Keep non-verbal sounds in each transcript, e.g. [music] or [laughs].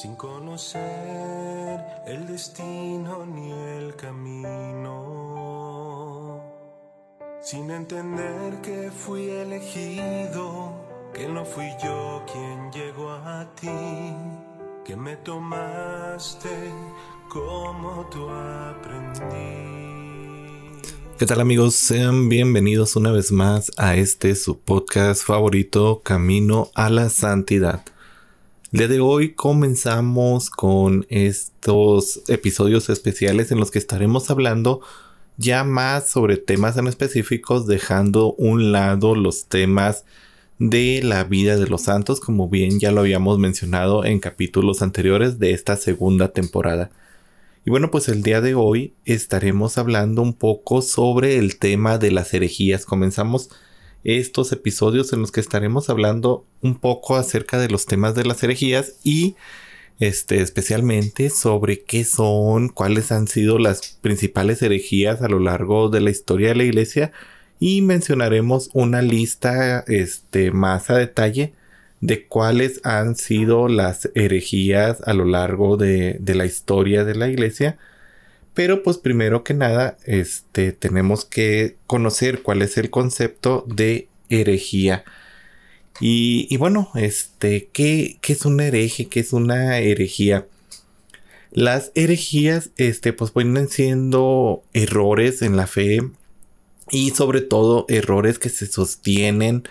sin conocer el destino ni el camino, sin entender que fui elegido, que no fui yo quien llegó a ti, que me tomaste como tú aprendí. ¿Qué tal amigos? Sean bienvenidos una vez más a este su podcast favorito, Camino a la Santidad. Día de hoy comenzamos con estos episodios especiales en los que estaremos hablando ya más sobre temas en específicos, dejando un lado los temas de la vida de los santos, como bien ya lo habíamos mencionado en capítulos anteriores de esta segunda temporada. Y bueno, pues el día de hoy estaremos hablando un poco sobre el tema de las herejías. Comenzamos estos episodios en los que estaremos hablando un poco acerca de los temas de las herejías y este especialmente sobre qué son, cuáles han sido las principales herejías a lo largo de la historia de la iglesia. Y mencionaremos una lista este más a detalle de cuáles han sido las herejías a lo largo de, de la historia de la iglesia pero pues primero que nada, este, tenemos que conocer cuál es el concepto de herejía. Y, bueno, este, ¿qué, ¿qué, es un hereje? ¿Qué es una herejía? Las herejías, este, pues vienen siendo errores en la fe y sobre todo errores que se sostienen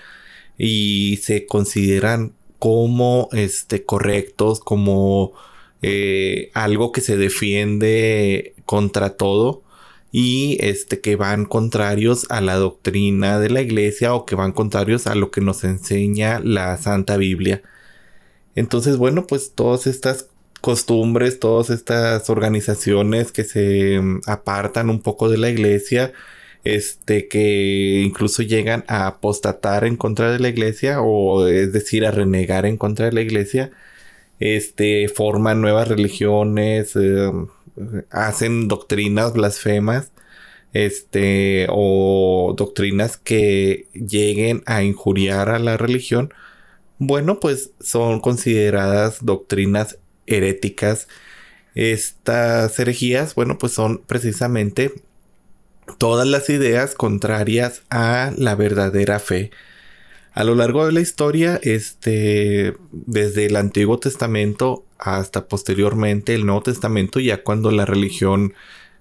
y se consideran como, este, correctos, como eh, algo que se defiende contra todo y este que van contrarios a la doctrina de la iglesia o que van contrarios a lo que nos enseña la Santa Biblia. Entonces, bueno, pues todas estas costumbres, todas estas organizaciones que se mm, apartan un poco de la iglesia, este que incluso llegan a apostatar en contra de la iglesia o es decir, a renegar en contra de la iglesia, este, forman nuevas religiones, eh, hacen doctrinas blasfemas, este, o doctrinas que lleguen a injuriar a la religión, bueno, pues son consideradas doctrinas heréticas. Estas herejías, bueno, pues son precisamente todas las ideas contrarias a la verdadera fe. A lo largo de la historia, este, desde el Antiguo Testamento hasta posteriormente el Nuevo Testamento, ya cuando la religión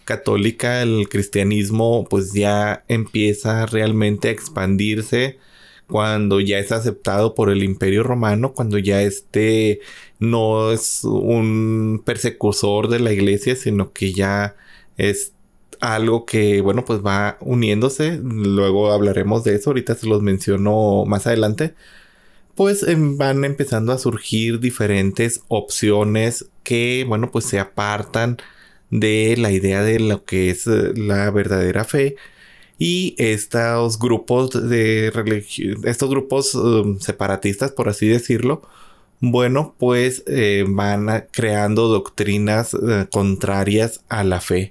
católica, el cristianismo, pues ya empieza realmente a expandirse, cuando ya es aceptado por el Imperio Romano, cuando ya este no es un persecutor de la iglesia, sino que ya es algo que, bueno, pues va uniéndose. Luego hablaremos de eso, ahorita se los menciono más adelante. Pues em, van empezando a surgir diferentes opciones que, bueno, pues se apartan de la idea de lo que es eh, la verdadera fe. Y estos grupos de estos grupos um, separatistas, por así decirlo, bueno, pues eh, van creando doctrinas eh, contrarias a la fe.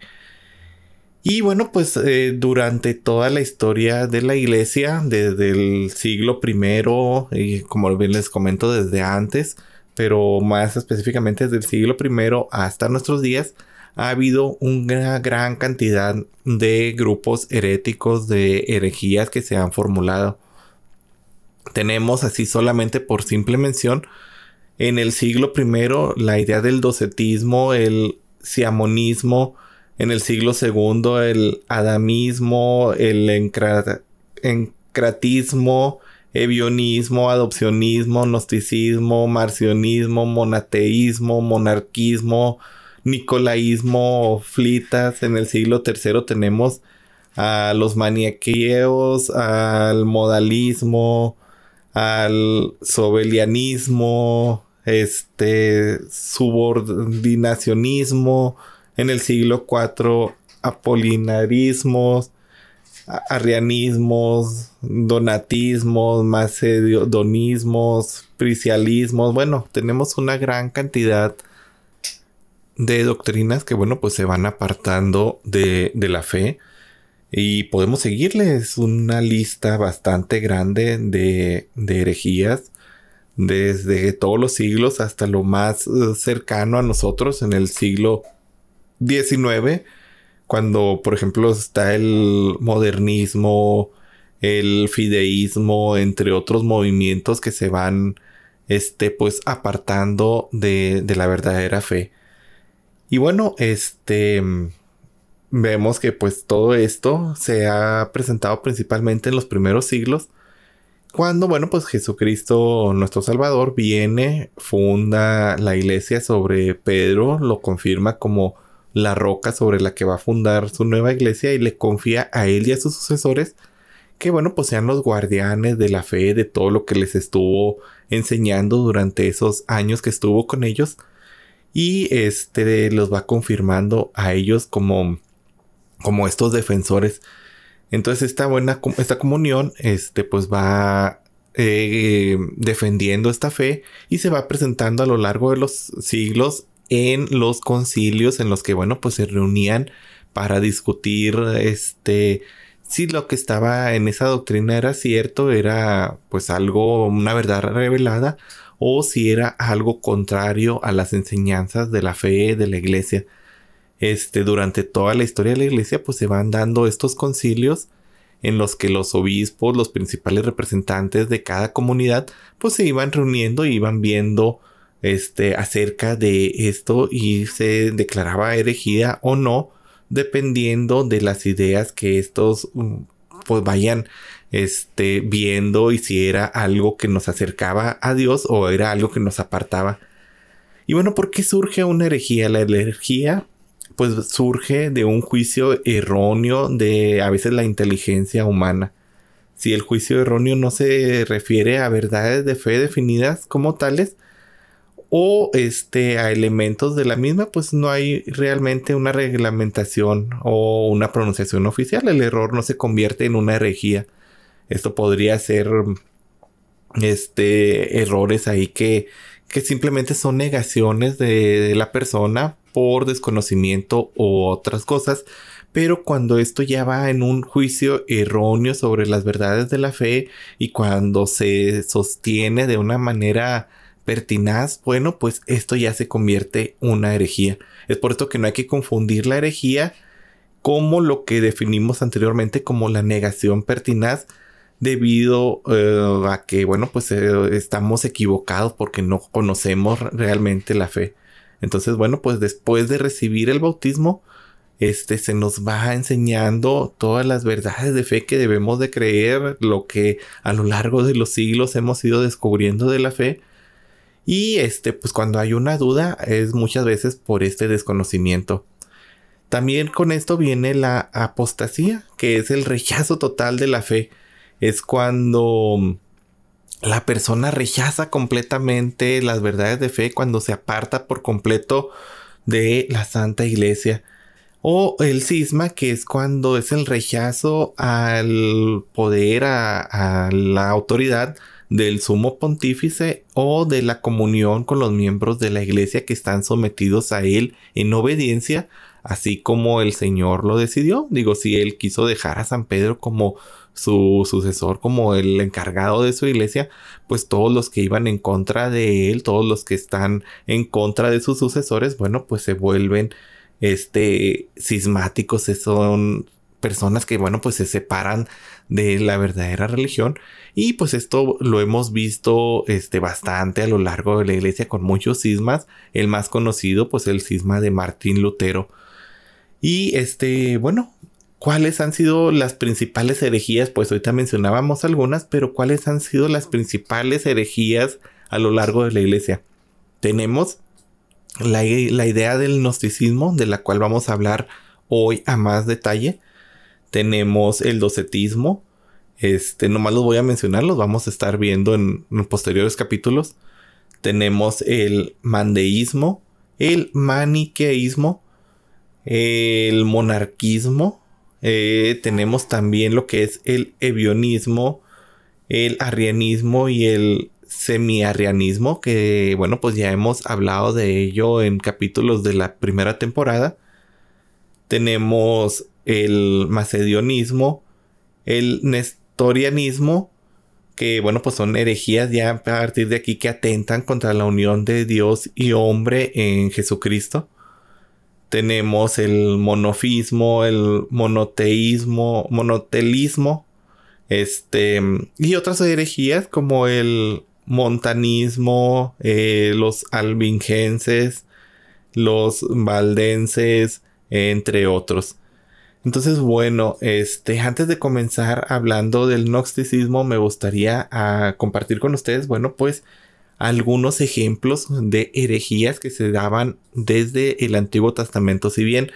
Y bueno, pues eh, durante toda la historia de la iglesia, desde el siglo primero, y como bien les comento desde antes, pero más específicamente desde el siglo primero hasta nuestros días, ha habido una gran cantidad de grupos heréticos, de herejías que se han formulado. Tenemos así solamente por simple mención, en el siglo primero la idea del docetismo, el siamonismo, en el siglo segundo el adamismo, el encratismo, evionismo, adopcionismo, gnosticismo, marcionismo, monateísmo, monarquismo, nicolaísmo, flitas. En el siglo tercero tenemos a los maniaqueos, al modalismo, al sobelianismo, este subordinacionismo, en el siglo IV apolinarismos, arrianismos, donatismos, macedonismos, pricialismos. Bueno, tenemos una gran cantidad de doctrinas que, bueno, pues se van apartando de, la fe. Y podemos seguirles una lista bastante grande de, de herejías desde todos los siglos hasta lo más eh, cercano a nosotros en el siglo XIX, cuando por ejemplo está el modernismo, el fideísmo, entre otros movimientos que se van este, pues apartando de, de la verdadera fe. Y bueno, este vemos que pues todo esto se ha presentado principalmente en los primeros siglos cuando, bueno, pues Jesucristo, nuestro Salvador, viene, funda la iglesia sobre Pedro, lo confirma como la roca sobre la que va a fundar su nueva iglesia y le confía a él y a sus sucesores que, bueno, pues sean los guardianes de la fe, de todo lo que les estuvo enseñando durante esos años que estuvo con ellos. Y este los va confirmando a ellos como, como estos defensores entonces esta buena, esta comunión, este, pues va eh, defendiendo esta fe y se va presentando a lo largo de los siglos en los concilios en los que, bueno, pues se reunían para discutir, este, si lo que estaba en esa doctrina era cierto, era pues algo, una verdad revelada, o si era algo contrario a las enseñanzas de la fe de la iglesia. Este, durante toda la historia de la iglesia, pues se van dando estos concilios en los que los obispos, los principales representantes de cada comunidad, pues se iban reuniendo y iban viendo este, acerca de esto y se declaraba herejía o no, dependiendo de las ideas que estos mm, pues vayan este, viendo y si era algo que nos acercaba a Dios o era algo que nos apartaba. Y bueno, ¿por qué surge una herejía? La herejía pues surge de un juicio erróneo de a veces la inteligencia humana. Si el juicio erróneo no se refiere a verdades de fe definidas como tales o este a elementos de la misma, pues no hay realmente una reglamentación o una pronunciación oficial. El error no se convierte en una herejía. Esto podría ser este errores ahí que, que simplemente son negaciones de la persona por desconocimiento o otras cosas, pero cuando esto ya va en un juicio erróneo sobre las verdades de la fe y cuando se sostiene de una manera pertinaz, bueno, pues esto ya se convierte una herejía. Es por esto que no hay que confundir la herejía como lo que definimos anteriormente como la negación pertinaz debido eh, a que, bueno, pues eh, estamos equivocados porque no conocemos realmente la fe. Entonces, bueno, pues después de recibir el bautismo, este se nos va enseñando todas las verdades de fe que debemos de creer, lo que a lo largo de los siglos hemos ido descubriendo de la fe. Y este, pues cuando hay una duda es muchas veces por este desconocimiento. También con esto viene la apostasía, que es el rechazo total de la fe. Es cuando la persona rechaza completamente las verdades de fe cuando se aparta por completo de la Santa Iglesia. O el cisma, que es cuando es el rechazo al poder, a, la autoridad del sumo pontífice o de la comunión con los miembros de la iglesia que están sometidos a él en obediencia, así como el Señor lo decidió. Digo, si él quiso dejar a San Pedro como su sucesor como el encargado de su iglesia, pues todos los que iban en contra de él, todos los que están en contra de sus sucesores, bueno, pues se vuelven este cismáticos, son personas que bueno, pues se separan de la verdadera religión y pues esto lo hemos visto este bastante a lo largo de la iglesia con muchos cismas, el más conocido pues el cisma de Martín Lutero. Y este, bueno, ¿Cuáles han sido las principales herejías? Pues ahorita mencionábamos algunas, pero ¿cuáles han sido las principales herejías a lo largo de la iglesia? Tenemos la, idea del gnosticismo, de la cual vamos a hablar hoy a más detalle. Tenemos el docetismo. Este, nomás los voy a mencionar, los vamos a estar viendo en, posteriores capítulos. Tenemos el mandeísmo, el maniqueísmo, el monarquismo, eh, tenemos también lo que es el evionismo, el arrianismo y el semiarrianismo, que bueno, pues ya hemos hablado de ello en capítulos de la primera temporada. Tenemos el macedionismo, el nestorianismo, que bueno, pues son herejías ya a partir de aquí que atentan contra la unión de Dios y hombre en Jesucristo. Tenemos el monofismo, el monoteísmo, monotelismo, este, y otras herejías como el montanismo, eh, los albingenses, los valdenses, entre otros. Entonces, bueno, este, antes de comenzar hablando del gnosticismo, me gustaría ah, compartir con ustedes, bueno, pues algunos ejemplos de herejías que se daban desde el Antiguo Testamento. Si bien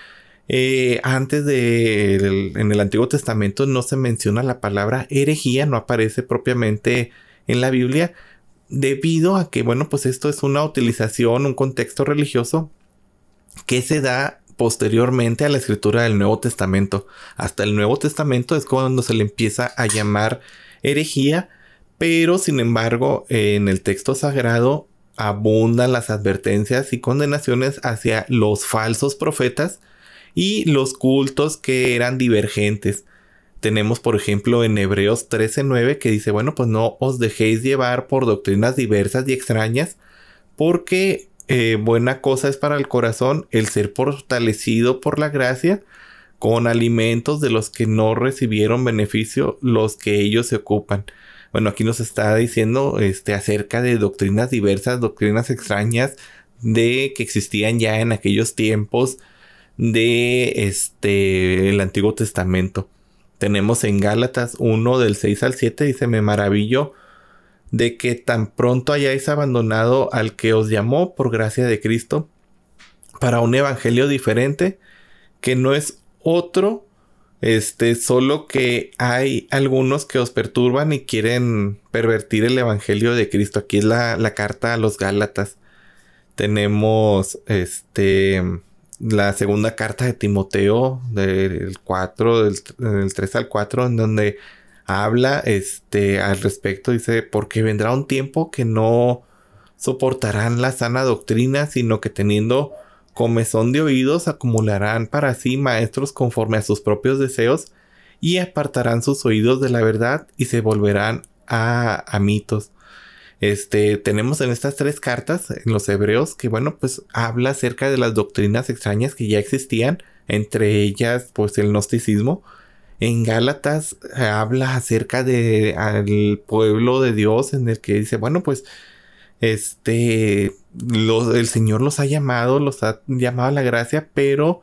eh, antes de en el Antiguo Testamento no se menciona la palabra herejía, no aparece propiamente en la Biblia, debido a que, bueno, pues esto es una utilización, un contexto religioso que se da posteriormente a la escritura del Nuevo Testamento. Hasta el Nuevo Testamento es cuando se le empieza a llamar herejía, pero sin embargo en el texto sagrado abundan las advertencias y condenaciones hacia los falsos profetas y los cultos que eran divergentes. Tenemos, por ejemplo, en Hebreos 13:9 que dice, bueno, pues no os dejéis llevar por doctrinas diversas y extrañas, porque eh, buena cosa es para el corazón el ser fortalecido por la gracia con alimentos de los que no recibieron beneficio los que ellos se ocupan. Bueno, aquí nos está diciendo este, acerca de doctrinas diversas, doctrinas extrañas de que existían ya en aquellos tiempos de este el Antiguo Testamento. Tenemos en Gálatas 1 del 6 al 7 dice, "Me maravillo de que tan pronto hayáis abandonado al que os llamó por gracia de Cristo para un evangelio diferente que no es otro este solo que hay algunos que os perturban y quieren pervertir el evangelio de Cristo. Aquí es la, la carta a los Gálatas. Tenemos este la segunda carta de Timoteo del 4 del, del 3 al 4 en donde habla este, al respecto, dice, porque vendrá un tiempo que no soportarán la sana doctrina, sino que teniendo comezón de oídos acumularán para sí maestros conforme a sus propios deseos y apartarán sus oídos de la verdad y se volverán a, a mitos. Este, tenemos en estas tres cartas, en los hebreos, que bueno, pues habla acerca de las doctrinas extrañas que ya existían, entre ellas, pues el gnosticismo, en Gálatas eh, habla acerca de al pueblo de Dios en el que dice, bueno, pues este el Señor los ha llamado, los ha llamado a la gracia, pero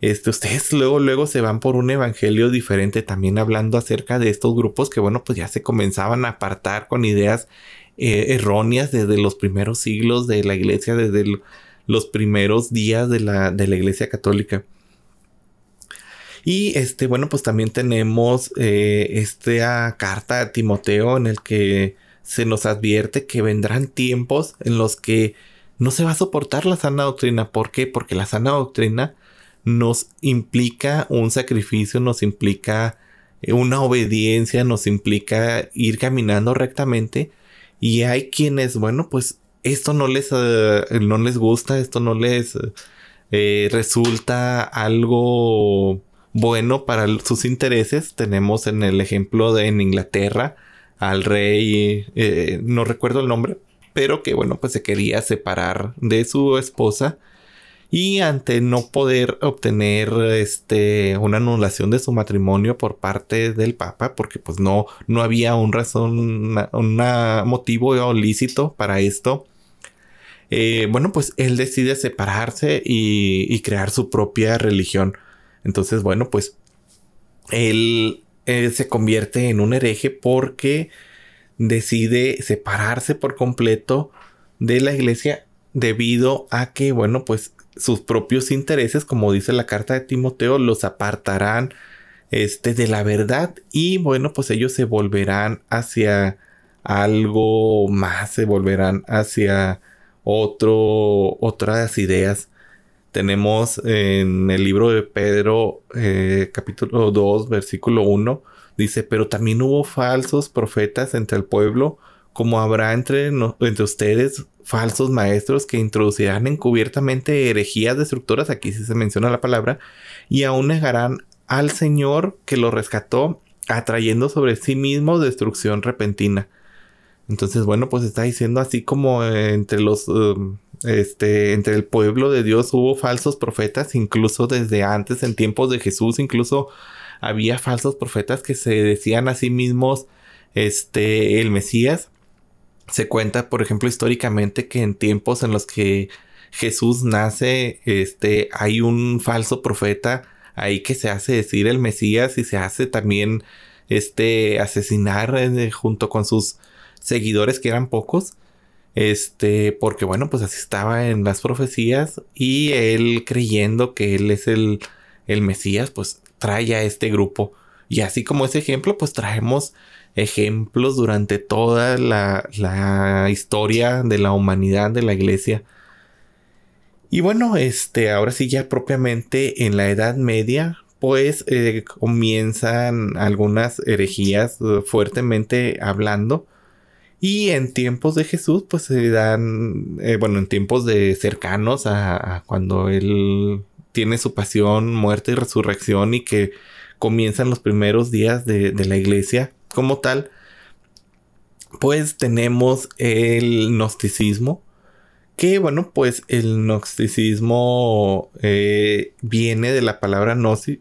este, ustedes luego, luego se van por un evangelio diferente, también hablando acerca de estos grupos que, bueno, pues ya se comenzaban a apartar con ideas eh, erróneas desde los primeros siglos de la iglesia, desde los primeros días de la, de la iglesia católica. Y este, bueno, pues también tenemos eh, esta carta a Timoteo en el que se nos advierte que vendrán tiempos en los que no se va a soportar la sana doctrina. ¿Por qué? Porque la sana doctrina nos implica un sacrificio, nos implica eh, una obediencia, nos implica ir caminando rectamente. Y hay quienes, bueno, pues esto no les, eh, no les gusta, esto no les resulta algo bueno para sus intereses. Tenemos en el ejemplo de en Inglaterra al rey, eh, no recuerdo el nombre, pero que bueno, pues se quería separar de su esposa y ante no poder obtener este una anulación de su matrimonio por parte del papa porque pues no no había un razón un motivo lícito para esto eh, bueno pues él decide separarse y crear su propia religión entonces, bueno, pues él, se convierte en un hereje porque decide separarse por completo de la iglesia debido a que, bueno, pues sus propios intereses, como dice la carta de Timoteo, los apartarán este, de la verdad y bueno, pues ellos se volverán hacia algo más, se volverán hacia otro, otras ideas tenemos en el libro de Pedro, eh, capítulo 2, versículo 1, dice, pero también hubo falsos profetas entre el pueblo, como habrá entre, entre ustedes falsos maestros que introducirán encubiertamente herejías destructoras, aquí sí se menciona la palabra, y aún negarán al Señor que lo rescató atrayendo sobre sí mismo destrucción repentina. Entonces, bueno, pues está diciendo así como entre los, um, este, entre el pueblo de Dios hubo falsos profetas, incluso desde antes, en tiempos de Jesús, incluso había falsos profetas que se decían a sí mismos, este, el Mesías. Se cuenta, por ejemplo, históricamente que en tiempos en los que Jesús nace, este, hay un falso profeta ahí que se hace decir el Mesías y se hace también, este, asesinar eh, junto con sus seguidores que eran pocos. Este, porque bueno, pues así estaba en las profecías y él creyendo que él es el, el Mesías, pues trae a este grupo. Y así como ese ejemplo, pues traemos ejemplos durante toda la, la historia de la humanidad, de la iglesia. Y bueno, este, ahora sí ya propiamente en la Edad Media, pues eh, comienzan algunas herejías eh, fuertemente hablando. Y en tiempos de Jesús, pues se dan, eh, bueno, en tiempos de cercanos a, cuando él tiene su pasión, muerte y resurrección y que comienzan los primeros días de, la iglesia como tal, pues tenemos el gnosticismo, que bueno, pues el gnosticismo eh, viene de la palabra gnosis,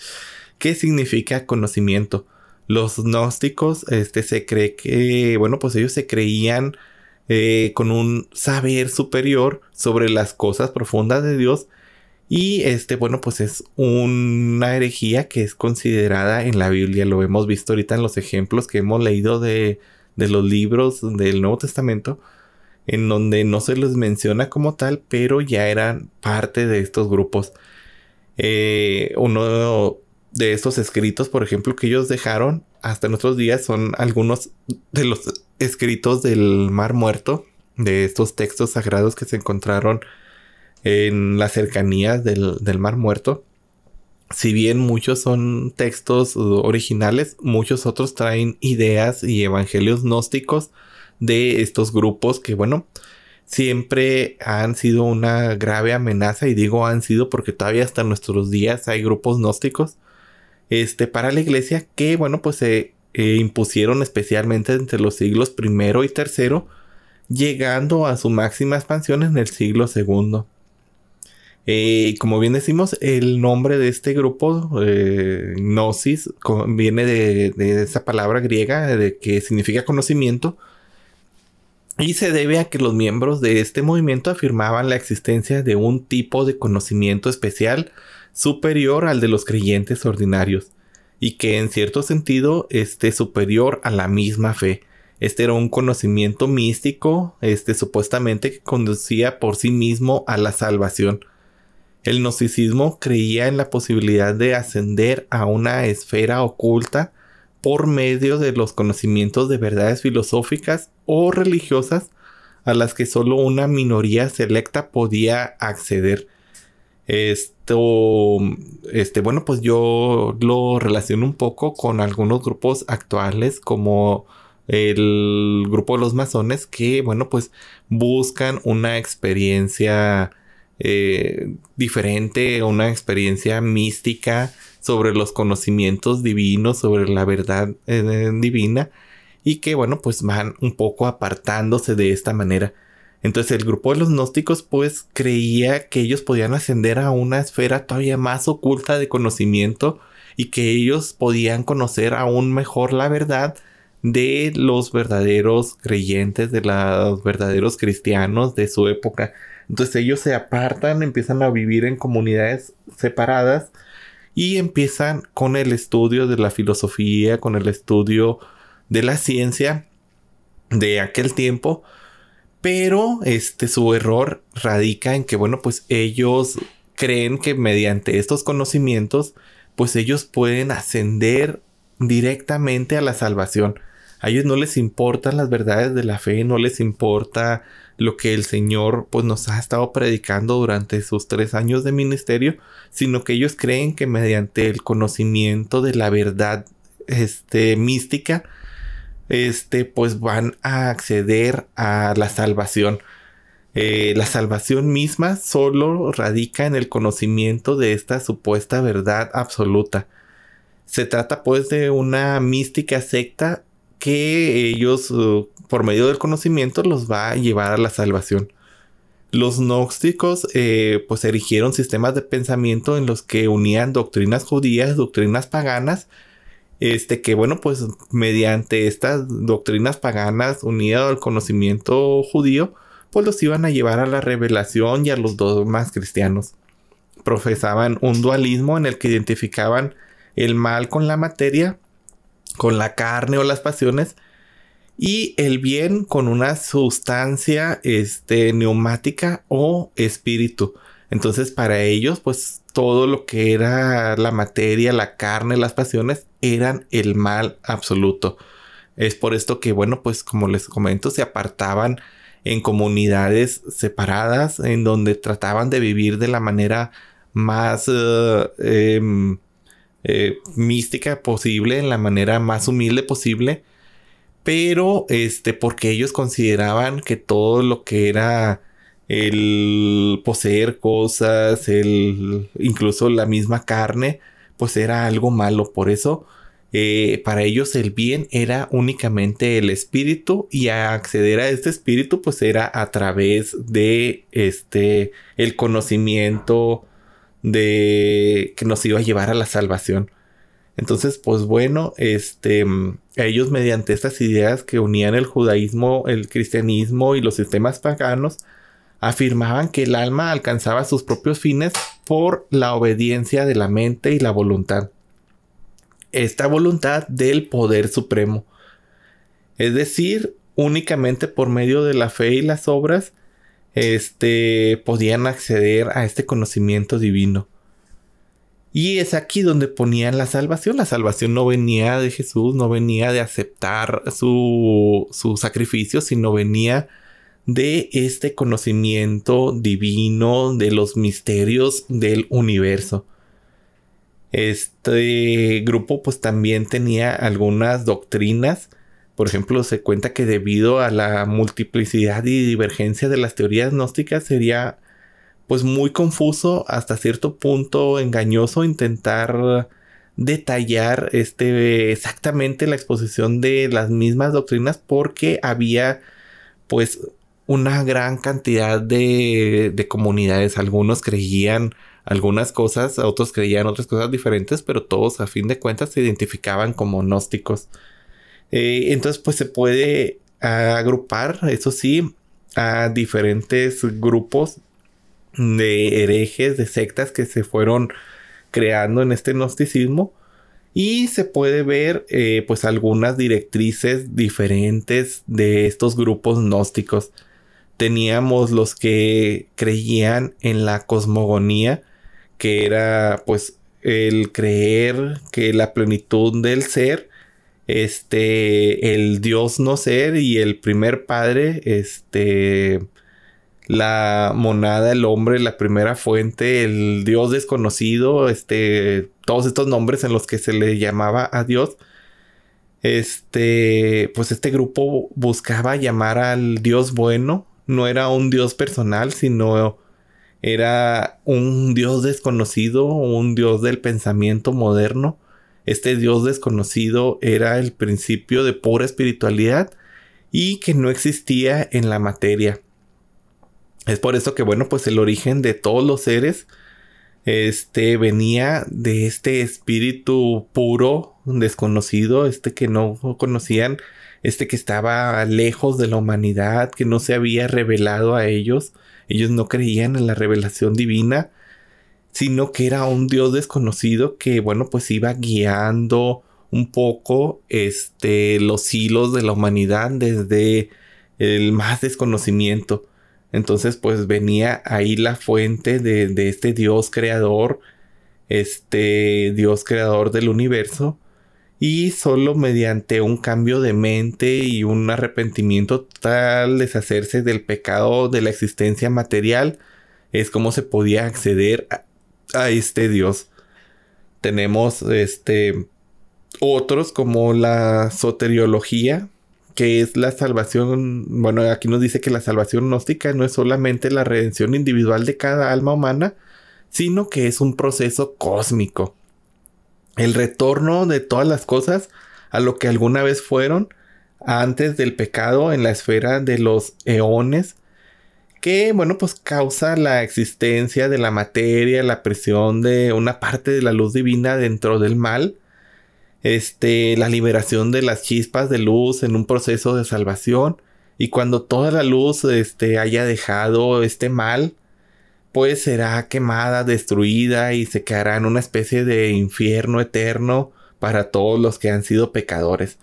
[laughs] que significa conocimiento. Los gnósticos, este, se cree que, bueno, pues ellos se creían eh, con un saber superior sobre las cosas profundas de Dios. Y este, bueno, pues es una herejía que es considerada en la Biblia. Lo hemos visto ahorita en los ejemplos que hemos leído de de los libros del Nuevo Testamento, en donde no se les menciona como tal, pero ya eran parte de estos grupos. Eh, uno de estos escritos, por ejemplo, que ellos dejaron hasta nuestros días son algunos de los escritos del Mar Muerto, de estos textos sagrados que se encontraron en las cercanías del, del Mar Muerto. Si bien muchos son textos originales, muchos otros traen ideas y evangelios gnósticos de estos grupos que, bueno, siempre han sido una grave amenaza y digo han sido porque todavía hasta nuestros días hay grupos gnósticos este para la iglesia que bueno pues se eh, impusieron especialmente entre los siglos primero y tercero llegando a su máxima expansión en el siglo segundo eh, como bien decimos, el nombre de este grupo, eh, Gnosis, viene de, esa palabra griega de que significa conocimiento. Y se debe a que los miembros de este movimiento afirmaban la existencia de un tipo de conocimiento especial superior al de los creyentes ordinarios y que en cierto sentido esté superior a la misma fe. Este era un conocimiento místico, este supuestamente que conducía por sí mismo a la salvación. El gnosticismo creía en la posibilidad de ascender a una esfera oculta por medio de los conocimientos de verdades filosóficas o religiosas a las que solo una minoría selecta podía acceder. Esto, este, bueno, pues yo lo relaciono un poco con algunos grupos actuales como el grupo de los masones que, bueno, pues buscan una experiencia eh, diferente, una experiencia mística sobre los conocimientos divinos, sobre la verdad eh, divina y que bueno pues van un poco apartándose de esta manera. Entonces el grupo de los gnósticos pues creía que ellos podían ascender a una esfera todavía más oculta de conocimiento y que ellos podían conocer aún mejor la verdad de los verdaderos creyentes, de los verdaderos cristianos de su época. Entonces ellos se apartan, empiezan a vivir en comunidades separadas y empiezan con el estudio de la filosofía, con el estudio de la ciencia de aquel tiempo. Pero este su error radica en que bueno, pues ellos creen que mediante estos conocimientos pues ellos pueden ascender directamente a la salvación. A ellos no les importan las verdades de la fe, no les importa lo que el Señor pues nos ha estado predicando durante sus tres años de ministerio, sino que ellos creen que mediante el conocimiento de la verdad este, mística, este, pues van a acceder a la salvación. Eh, la salvación misma solo radica en el conocimiento de esta supuesta verdad absoluta. Se trata pues de una mística secta que ellos, uh, por medio del conocimiento, los va a llevar a la salvación. Los gnósticos eh, pues erigieron sistemas de pensamiento en los que unían doctrinas judías, doctrinas paganas, este que bueno pues mediante estas doctrinas paganas unidas al conocimiento judío, pues los iban a llevar a la revelación y a los dogmas cristianos. Profesaban un dualismo en el que identificaban el mal con la materia, con la carne o las pasiones, y el bien con una sustancia este, neumática o espíritu. Entonces para ellos pues todo lo que era la materia, la carne, las pasiones eran el mal absoluto. Es por esto que bueno pues como les comento se apartaban en comunidades separadas en donde trataban de vivir de la manera más eh, em, eh, mística posible, en la manera más humilde posible pero este, porque ellos consideraban que todo lo que era el poseer cosas, el incluso la misma carne, pues era algo malo. Por eso, eh, para ellos el bien era únicamente el espíritu y acceder a este espíritu, pues era a través de este el conocimiento de que nos iba a llevar a la salvación. Entonces, pues bueno, este, ellos mediante estas ideas que unían el judaísmo, el cristianismo y los sistemas paganos, afirmaban que el alma alcanzaba sus propios fines por la obediencia de la mente y la voluntad. Esta voluntad del poder supremo. Es decir, únicamente por medio de la fe y las obras, este, podían acceder a este conocimiento divino. Y es aquí donde ponían la salvación. La salvación no venía de Jesús, no venía de aceptar su, su sacrificio, sino venía de este conocimiento divino de los misterios del universo. Este grupo pues también tenía algunas doctrinas. Por ejemplo, se cuenta que debido a la multiplicidad y divergencia de las teorías gnósticas sería pues muy confuso, hasta cierto punto engañoso intentar detallar este exactamente la exposición de las mismas doctrinas porque había pues una gran cantidad de, de comunidades. Algunos creían algunas cosas, otros creían otras cosas diferentes, pero todos a fin de cuentas se identificaban como gnósticos. Eh, entonces pues se puede agrupar, eso sí, a diferentes grupos de herejes, de sectas que se fueron creando en este gnosticismo. Y se puede ver eh, pues algunas directrices diferentes de estos grupos gnósticos. Teníamos los que creían en la cosmogonía, que era pues el creer que la plenitud del ser, este, el Dios no ser y el primer padre, este, la monada, el hombre, la primera fuente, el dios desconocido, este, todos estos nombres en los que se le llamaba a Dios. Este, pues este grupo buscaba llamar al dios bueno, no era un dios personal, sino era un dios desconocido, un dios del pensamiento moderno. Este dios desconocido era el principio de pura espiritualidad y que no existía en la materia. Es por eso que, bueno, pues el origen de todos los seres, este, venía de este espíritu puro, desconocido, este que no conocían, este que estaba lejos de la humanidad, que no se había revelado a ellos. Ellos no creían en la revelación divina, sino que era un Dios desconocido que, bueno, pues iba guiando un poco, este, los hilos de la humanidad desde el más desconocimiento. Entonces, pues venía ahí la fuente de, este Dios creador, este Dios creador del universo, y solo mediante un cambio de mente y un arrepentimiento total, deshacerse del pecado de la existencia material, es como se podía acceder a, a este Dios. Tenemos este otros como la soteriología, que es la salvación, bueno, aquí nos dice que la salvación gnóstica no es solamente la redención individual de cada alma humana, sino que es un proceso cósmico. El retorno de todas las cosas a lo que alguna vez fueron antes del pecado en la esfera de los eones que bueno pues causa la existencia de la materia, la presión de una parte de la luz divina dentro del mal, este, la liberación de las chispas de luz en un proceso de salvación y cuando toda la luz este, haya dejado este mal, pues será quemada, destruida y se quedará en una especie de infierno eterno para todos los que han sido pecadores.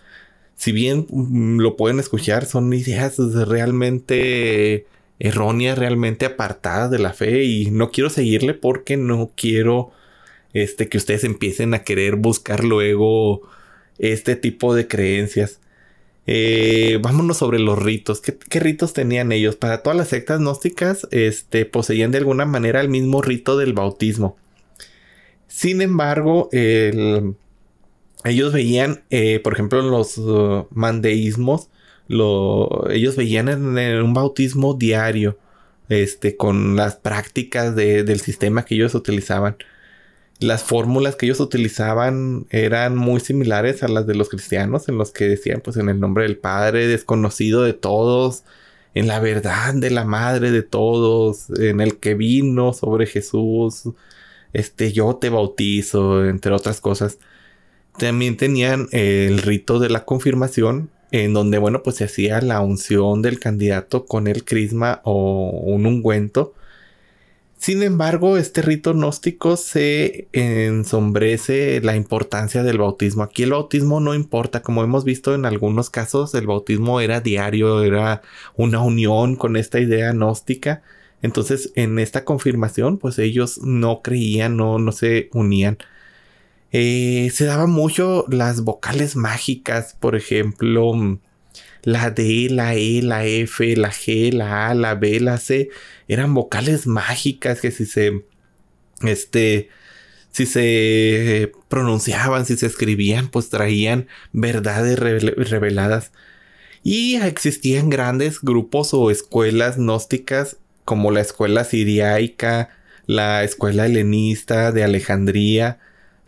Si bien mm, lo pueden escuchar, son ideas realmente erróneas, realmente apartadas de la fe y no quiero seguirle porque no quiero este, que ustedes empiecen a querer buscar luego este tipo de creencias. Eh, vámonos sobre los ritos. ¿Qué, ritos tenían ellos? Para todas las sectas gnósticas, este, poseían de alguna manera el mismo rito del bautismo. Sin embargo, el, ellos veían, eh, por ejemplo, los uh, mandeísmos, lo, ellos veían en, un bautismo diario, este, con las prácticas del sistema que ellos utilizaban. Las fórmulas que ellos utilizaban eran muy similares a las de los cristianos, en los que decían, pues, en el nombre del Padre, desconocido de todos, en la verdad de la Madre de todos, en el que vino sobre Jesús, este, yo te bautizo, entre otras cosas. También tenían el rito de la confirmación, en donde, bueno, pues se hacía la unción del candidato con el crisma o un ungüento. Sin embargo, este rito gnóstico se ensombrece la importancia del bautismo. Aquí el bautismo no importa, como hemos visto en algunos casos, el bautismo era diario, era una unión con esta idea gnóstica. Entonces, en esta confirmación, pues ellos no creían, no, no se unían. Eh, se daban mucho las vocales mágicas, por ejemplo, la D, la E, la F, la G, la A, la B, la C, eran vocales mágicas que si se, este, si se pronunciaban, si se escribían, pues traían verdades reveladas. Y existían grandes grupos o escuelas gnósticas como la escuela siriaica, la escuela helenista de Alejandría,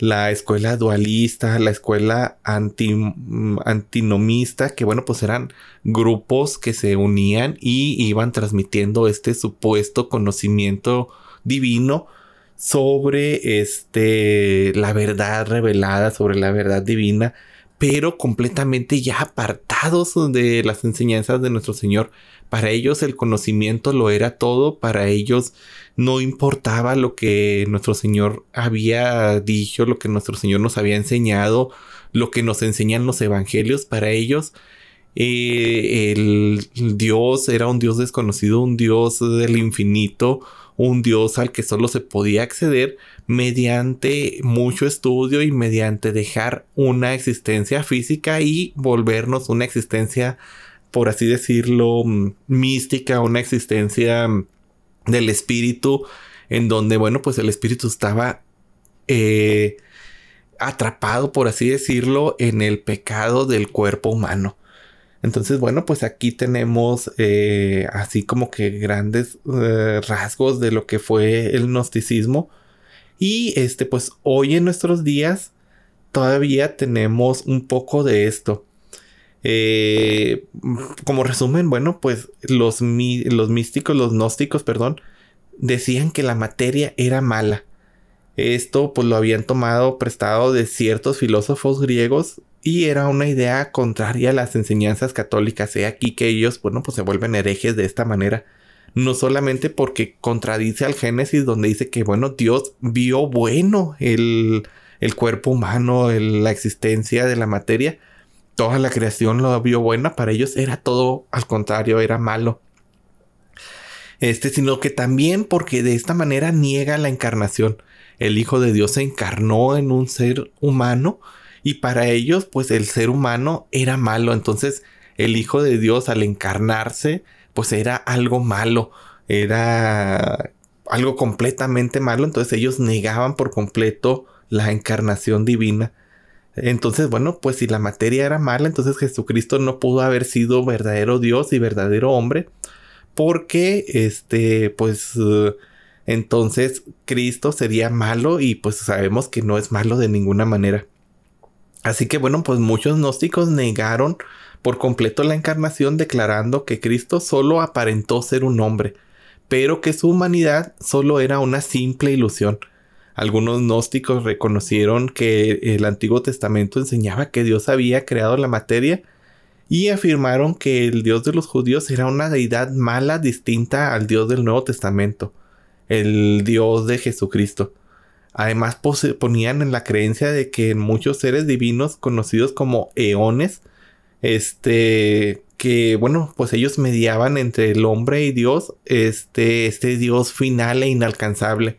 la escuela dualista, la escuela mm, antinomista, que bueno, pues eran grupos que se unían y iban transmitiendo este supuesto conocimiento divino sobre este la verdad revelada, sobre la verdad divina, pero completamente ya apartados de las enseñanzas de nuestro Señor. Para ellos el conocimiento lo era todo, para ellos no importaba lo que nuestro Señor había dicho, lo que nuestro Señor nos había enseñado, lo que nos enseñan los evangelios, para ellos eh, el Dios era un Dios desconocido, un Dios del infinito, un Dios al que solo se podía acceder mediante mucho estudio y mediante dejar una existencia física y volvernos una existencia, por así decirlo, mística, una existencia del espíritu, en donde, bueno, pues el espíritu estaba eh, atrapado, por así decirlo, en el pecado del cuerpo humano. Entonces, bueno, pues aquí tenemos eh, así como que grandes eh, rasgos de lo que fue el gnosticismo. Y este, pues hoy en nuestros días todavía tenemos un poco de esto. Eh, como resumen, bueno, pues los, los místicos, los gnósticos, perdón, decían que la materia era mala. Esto pues lo habían tomado prestado de ciertos filósofos griegos y era una idea contraria a las enseñanzas católicas. He aquí que ellos, bueno, pues se vuelven herejes de esta manera. No solamente porque contradice al Génesis donde dice que, bueno, Dios vio bueno el, el cuerpo humano, la existencia de la materia, toda la creación lo vio buena, para ellos era todo al contrario, era malo. Este, sino que también porque de esta manera niega la encarnación. El Hijo de Dios se encarnó en un ser humano y para ellos pues el ser humano era malo. Entonces el Hijo de Dios al encarnarse pues era algo malo, era algo completamente malo. Entonces ellos negaban por completo la encarnación divina. Entonces, bueno, pues si la materia era mala, entonces Jesucristo no pudo haber sido verdadero Dios y verdadero hombre, porque este, pues Entonces Cristo sería malo y pues sabemos que no es malo de ninguna manera. Así que bueno, pues muchos gnósticos negaron por completo la encarnación declarando que Cristo solo aparentó ser un hombre, pero que su humanidad solo era una simple ilusión. Algunos gnósticos reconocieron que el Antiguo Testamento enseñaba que Dios había creado la materia y afirmaron que el Dios de los judíos era una deidad mala distinta al Dios del Nuevo Testamento, el Dios de Jesucristo. Además ponían en la creencia de que muchos seres divinos conocidos como eones, este, que bueno, pues ellos mediaban entre el hombre y Dios, este, este Dios final e inalcanzable.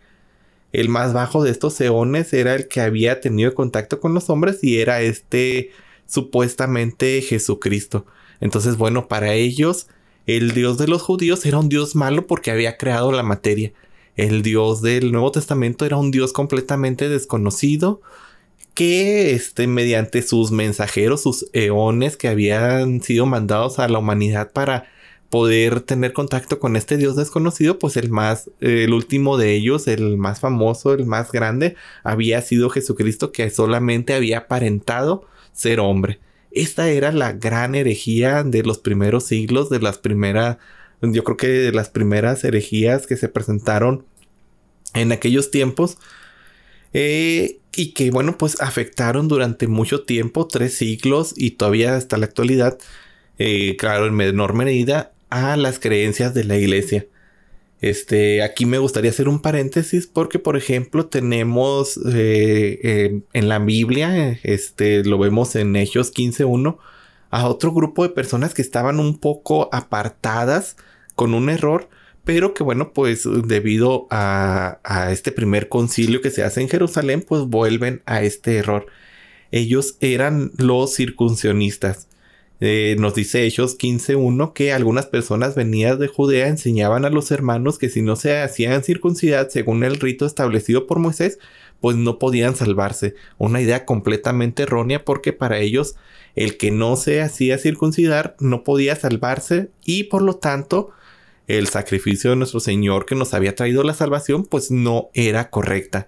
El más bajo de estos eones era el que había tenido contacto con los hombres y era este supuestamente Jesucristo. Entonces, bueno, para ellos el Dios de los judíos era un Dios malo porque había creado la materia. El Dios del Nuevo Testamento era un Dios completamente desconocido que este, mediante sus mensajeros, sus eones que habían sido mandados a la humanidad para poder tener contacto con este Dios desconocido, pues el más, el último de ellos, el más famoso, el más grande, había sido Jesucristo que solamente había aparentado ser hombre. Esta era la gran herejía de los primeros siglos, de las primeras, yo creo que de las primeras herejías que se presentaron en aquellos tiempos. Eh, y que bueno, pues afectaron durante mucho tiempo, tres siglos y todavía hasta la actualidad, eh, claro, en menor medida, a las creencias de la iglesia. Este, aquí me gustaría hacer un paréntesis porque, por ejemplo, tenemos eh, en la Biblia, este, lo vemos en Hechos 15.1, a otro grupo de personas que estaban un poco apartadas con un error, pero que bueno, pues debido a, a este primer concilio que se hace en Jerusalén, pues vuelven a este error. Ellos eran los circuncionistas. Eh, nos dice Hechos 15.1 que algunas personas venidas de Judea enseñaban a los hermanos que si no se hacían circuncidad según el rito establecido por Moisés, pues no podían salvarse. Una idea completamente errónea porque para ellos el que no se hacía circuncidar no podía salvarse y por lo tanto el sacrificio de nuestro Señor que nos había traído la salvación pues no era correcta.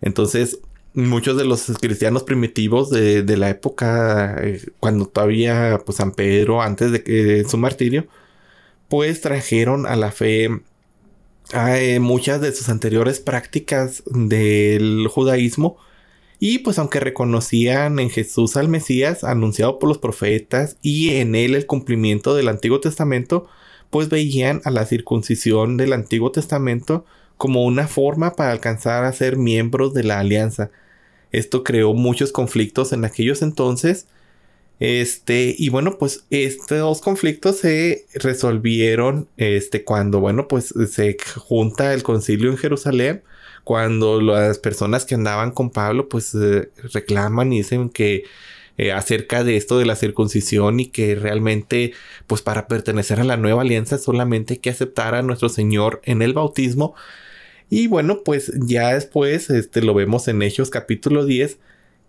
Entonces muchos de los cristianos primitivos de, la época, eh, cuando todavía pues, San Pedro, antes de que su martirio, pues trajeron a la fe a, eh, muchas de sus anteriores prácticas del judaísmo. Y pues aunque reconocían en Jesús al Mesías anunciado por los profetas y en él el cumplimiento del Antiguo Testamento, pues veían a la circuncisión del Antiguo Testamento como una forma para alcanzar a ser miembros de la alianza. Esto creó muchos conflictos en aquellos entonces. Este, y bueno, pues estos conflictos se resolvieron este, cuando, bueno, pues se junta el concilio en Jerusalén, cuando las personas que andaban con Pablo, pues eh, reclaman y dicen que eh, acerca de esto de la circuncisión y que realmente, pues para pertenecer a la nueva alianza solamente hay que aceptar a nuestro Señor en el bautismo y bueno, pues ya después este, lo vemos en Hechos capítulo 10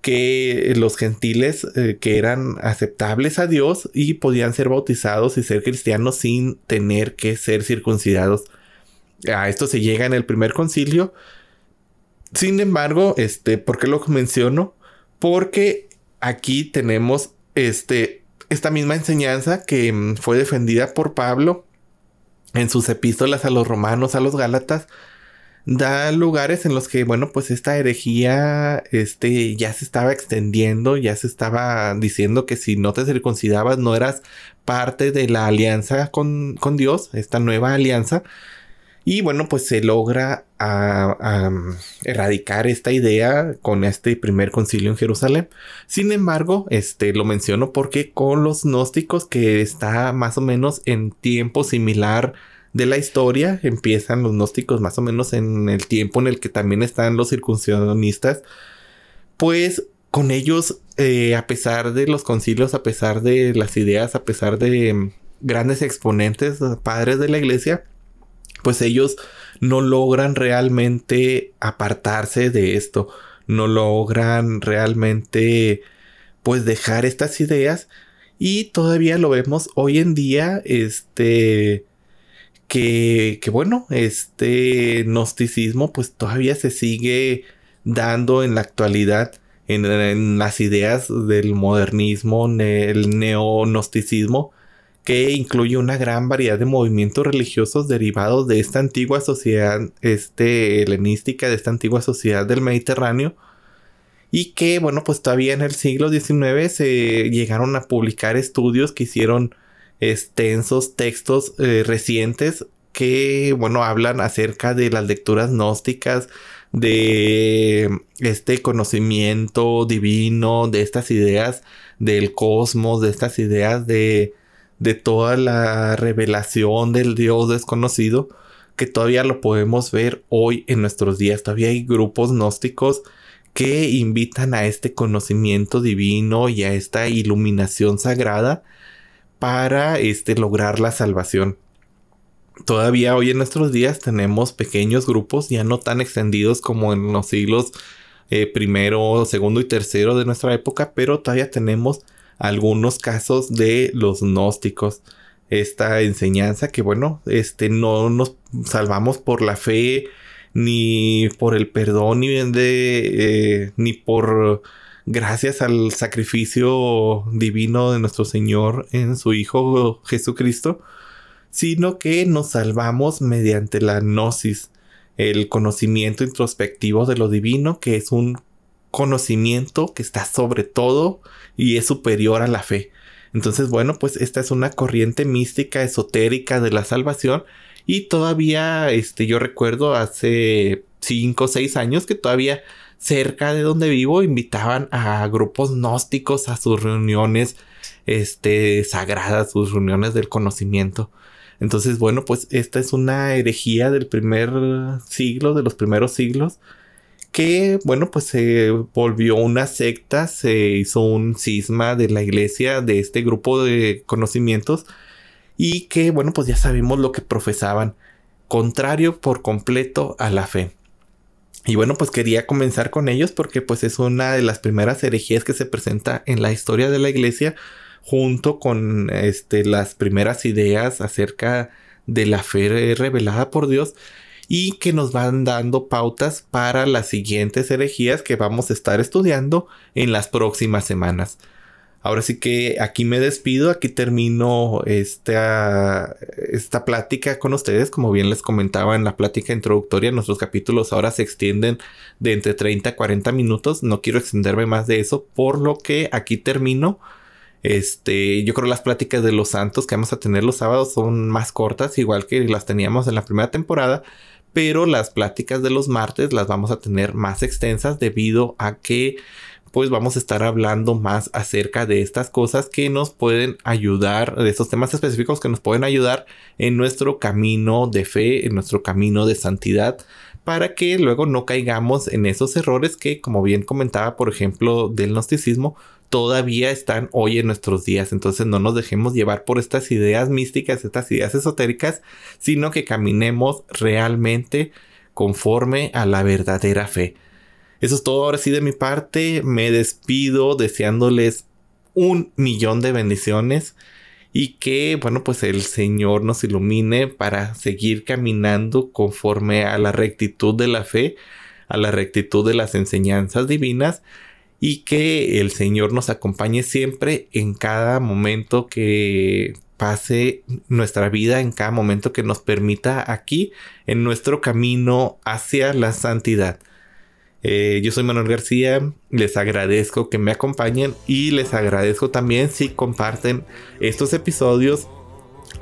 que los gentiles eh, que eran aceptables a Dios y podían ser bautizados y ser cristianos sin tener que ser circuncidados. A esto se llega en el primer concilio. Sin embargo, este, ¿por qué lo menciono? Porque aquí tenemos este, esta misma enseñanza que mm, fue defendida por Pablo en sus epístolas a los romanos, a los gálatas, da lugares en los que, bueno, pues esta herejía este, ya se estaba extendiendo, ya se estaba diciendo que si no te circuncidabas no eras parte de la alianza con, con Dios, esta nueva alianza. Y bueno, pues se logra a, erradicar esta idea con este primer concilio en Jerusalén. Sin embargo, este lo menciono porque con los gnósticos que está más o menos en tiempo similar de la historia. Empiezan los gnósticos más o menos en el tiempo en el que también están los circuncionistas. Pues con ellos, eh, a pesar de los concilios, a pesar de las ideas, a pesar de mm, grandes exponentes, padres de la iglesia, pues ellos no logran realmente apartarse de esto, no logran realmente pues dejar estas ideas. Y todavía lo vemos hoy en día, este, que, que bueno, este gnosticismo pues todavía se sigue dando en la actualidad en, las ideas del modernismo, el neognosticismo, que incluye una gran variedad de movimientos religiosos derivados de esta antigua sociedad este, helenística, de esta antigua sociedad del Mediterráneo, y que, bueno, pues todavía en el siglo XIX se llegaron a publicar estudios que hicieron extensos textos eh, recientes que, bueno, hablan acerca de las lecturas gnósticas, de este conocimiento divino, de estas ideas del cosmos, de estas ideas de, de toda la revelación del Dios desconocido, que todavía lo podemos ver hoy en nuestros días. Todavía hay grupos gnósticos que invitan a este conocimiento divino y a esta iluminación sagrada para este, lograr la salvación todavía hoy en nuestros días tenemos pequeños grupos ya no tan extendidos como en los siglos eh, primero, segundo y tercero de nuestra época, pero todavía tenemos algunos casos de los gnósticos. Esta enseñanza que bueno, este no nos salvamos por la fe, ni por el perdón, ni de, eh, ni por gracias al sacrificio divino de nuestro Señor en su Hijo Jesucristo, sino que nos salvamos mediante la gnosis, el conocimiento introspectivo de lo divino, que es un conocimiento que está sobre todo y es superior a la fe. Entonces, bueno, pues esta es una corriente mística esotérica de la salvación y todavía, este, yo recuerdo hace 5 o 6 años que todavía cerca de donde vivo invitaban a grupos gnósticos a sus reuniones, este, sagradas, sus reuniones del conocimiento. Entonces, bueno, pues esta es una herejía del primer siglo, de los primeros siglos, que, bueno, pues se volvió una secta, se hizo un cisma de la iglesia, de este grupo de conocimientos, y que, bueno, pues ya sabemos lo que profesaban, contrario por completo a la fe. Y bueno, pues quería comenzar con ellos porque pues es una de las primeras herejías que se presenta en la historia de la iglesia junto con este, las primeras ideas acerca de la fe revelada por Dios y que nos van dando pautas para las siguientes herejías que vamos a estar estudiando en las próximas semanas. Ahora sí que aquí me despido, aquí termino esta, esta plática con ustedes. Como bien les comentaba en la plática introductoria, nuestros capítulos ahora se extienden de entre 30 a 40 minutos. No quiero extenderme más de eso, por lo que aquí termino. Este, yo creo las pláticas de los santos que vamos a tener los sábados son más cortas, igual que las teníamos en la primera temporada, pero las pláticas de los martes las vamos a tener más extensas debido a que pues vamos a estar hablando más acerca de estas cosas que nos pueden ayudar, de estos temas específicos que nos pueden ayudar en nuestro camino de fe, en nuestro camino de santidad, para que luego no caigamos en esos errores que, como bien comentaba, por ejemplo, del gnosticismo, todavía están hoy en nuestros días. Entonces no nos dejemos llevar por estas ideas místicas, estas ideas esotéricas, sino que caminemos realmente conforme a la verdadera fe. Eso es todo ahora sí de mi parte. Me despido deseándoles un millón de bendiciones y que, bueno, pues el Señor nos ilumine para seguir caminando conforme a la rectitud de la fe, a la rectitud de las enseñanzas divinas y que el Señor nos acompañe siempre en cada momento que pase nuestra vida, en cada momento que nos permita aquí en nuestro camino hacia la santidad. Eh, yo soy Manuel García, les agradezco que me acompañen y les agradezco también si comparten estos episodios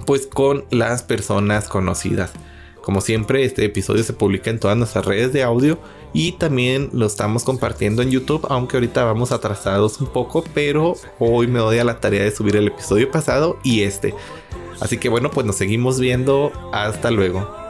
pues con las personas conocidas. Como siempre, este episodio se publica en todas nuestras redes de audio y también lo estamos compartiendo en YouTube, aunque ahorita vamos atrasados un poco, pero hoy me doy a la tarea de subir el episodio pasado y este. Así que bueno, pues nos seguimos viendo. Hasta luego.